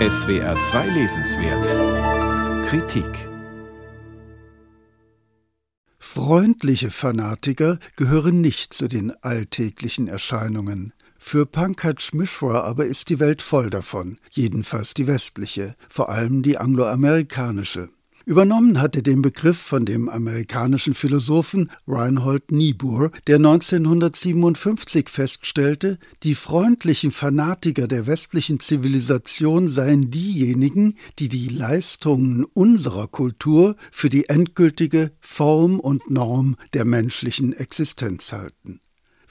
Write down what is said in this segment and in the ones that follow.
SWR 2 Lesenswert Kritik Freundliche Fanatiker gehören nicht zu den alltäglichen Erscheinungen. Für Pankaj Mishra aber ist die Welt voll davon, jedenfalls die westliche, vor allem die angloamerikanische. Übernommen hat er den Begriff von dem amerikanischen Philosophen Reinhold Niebuhr, der 1957 feststellte, die freundlichen Fanatiker der westlichen Zivilisation seien diejenigen, die die Leistungen unserer Kultur für die endgültige Form und Norm der menschlichen Existenz halten.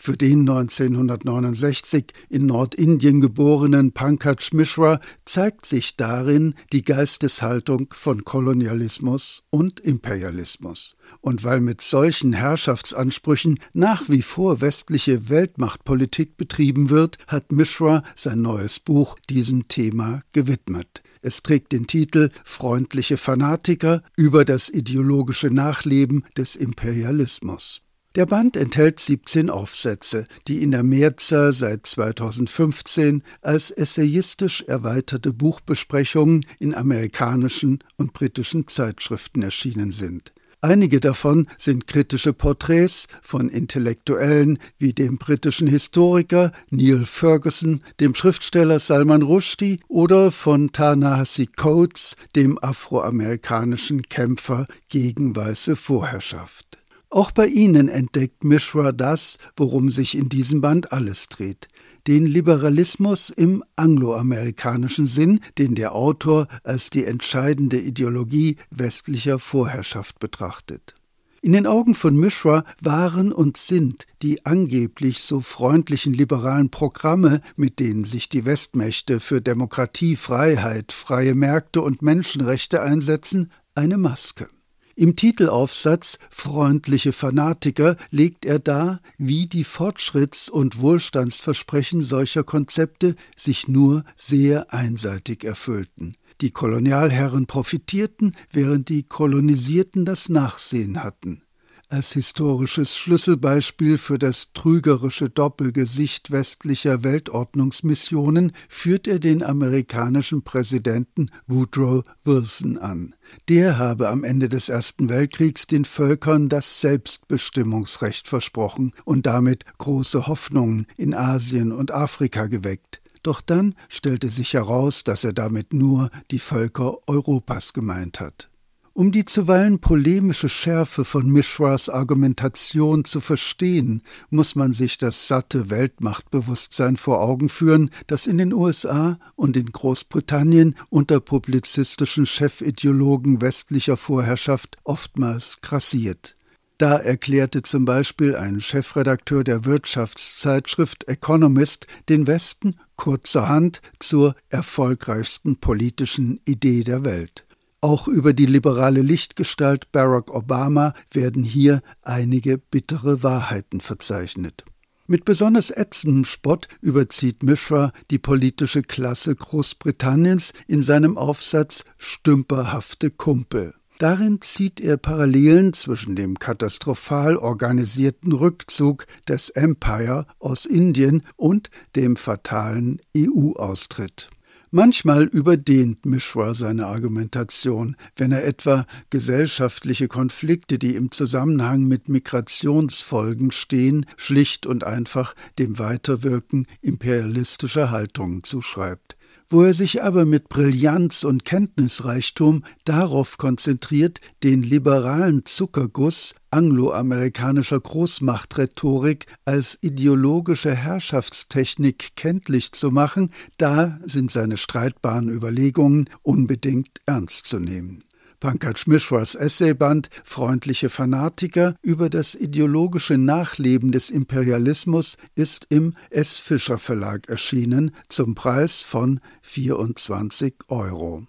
Für den 1969 in Nordindien geborenen Pankaj Mishra zeigt sich darin die Geisteshaltung von Kolonialismus und Imperialismus. Und weil mit solchen Herrschaftsansprüchen nach wie vor westliche Weltmachtpolitik betrieben wird, hat Mishra sein neues Buch diesem Thema gewidmet. Es trägt den Titel Freundliche Fanatiker über das ideologische Nachleben des Imperialismus. Der Band enthält 17 Aufsätze, die in der Mehrzahl seit 2015 als essayistisch erweiterte Buchbesprechungen in amerikanischen und britischen Zeitschriften erschienen sind. Einige davon sind kritische Porträts von Intellektuellen wie dem britischen Historiker Neil Ferguson, dem Schriftsteller Salman Rushdie oder von Ta-Nehisi Coates, dem afroamerikanischen Kämpfer gegen weiße Vorherrschaft. Auch bei ihnen entdeckt Mishra das, worum sich in diesem Band alles dreht. Den Liberalismus im angloamerikanischen Sinn, den der Autor als die entscheidende Ideologie westlicher Vorherrschaft betrachtet. In den Augen von Mishra waren und sind die angeblich so freundlichen liberalen Programme, mit denen sich die Westmächte für Demokratie, Freiheit, freie Märkte und Menschenrechte einsetzen, eine Maske. Im Titelaufsatz Freundliche Fanatiker legt er dar, wie die Fortschritts- und Wohlstandsversprechen solcher Konzepte sich nur sehr einseitig erfüllten. Die Kolonialherren profitierten, während die Kolonisierten das Nachsehen hatten. Als historisches Schlüsselbeispiel für das trügerische Doppelgesicht westlicher Weltordnungsmissionen führt er den amerikanischen Präsidenten Woodrow Wilson an. Der habe am Ende des Ersten Weltkriegs den Völkern das Selbstbestimmungsrecht versprochen und damit große Hoffnungen in Asien und Afrika geweckt. Doch dann stellte sich heraus, dass er damit nur die Völker Europas gemeint hat. Um die zuweilen polemische Schärfe von Mishras Argumentation zu verstehen, muss man sich das satte Weltmachtbewusstsein vor Augen führen, das in den USA und in Großbritannien unter publizistischen Chefideologen westlicher Vorherrschaft oftmals grassiert. Da erklärte zum Beispiel ein Chefredakteur der Wirtschaftszeitschrift Economist den Westen kurzerhand zur erfolgreichsten politischen Idee der Welt. Auch über die liberale Lichtgestalt Barack Obama werden hier einige bittere Wahrheiten verzeichnet. Mit besonders ätzendem Spott überzieht Mishra die politische Klasse Großbritanniens in seinem Aufsatz Stümperhafte Kumpel. Darin zieht er Parallelen zwischen dem katastrophal organisierten Rückzug des Empire aus Indien und dem fatalen EU-Austritt. Manchmal überdehnt Mishra seine Argumentation, wenn er etwa gesellschaftliche Konflikte, die im Zusammenhang mit Migrationsfolgen stehen, schlicht und einfach dem Weiterwirken imperialistischer Haltungen zuschreibt wo er sich aber mit Brillanz und Kenntnisreichtum darauf konzentriert, den liberalen Zuckerguss angloamerikanischer Großmachtrhetorik als ideologische Herrschaftstechnik kenntlich zu machen, da sind seine streitbaren Überlegungen unbedingt ernst zu nehmen. Pankaj Mishras Essayband Freundliche Fanatiker über das ideologische Nachleben des Imperialismus ist im S. Fischer Verlag erschienen zum Preis von 24 Euro.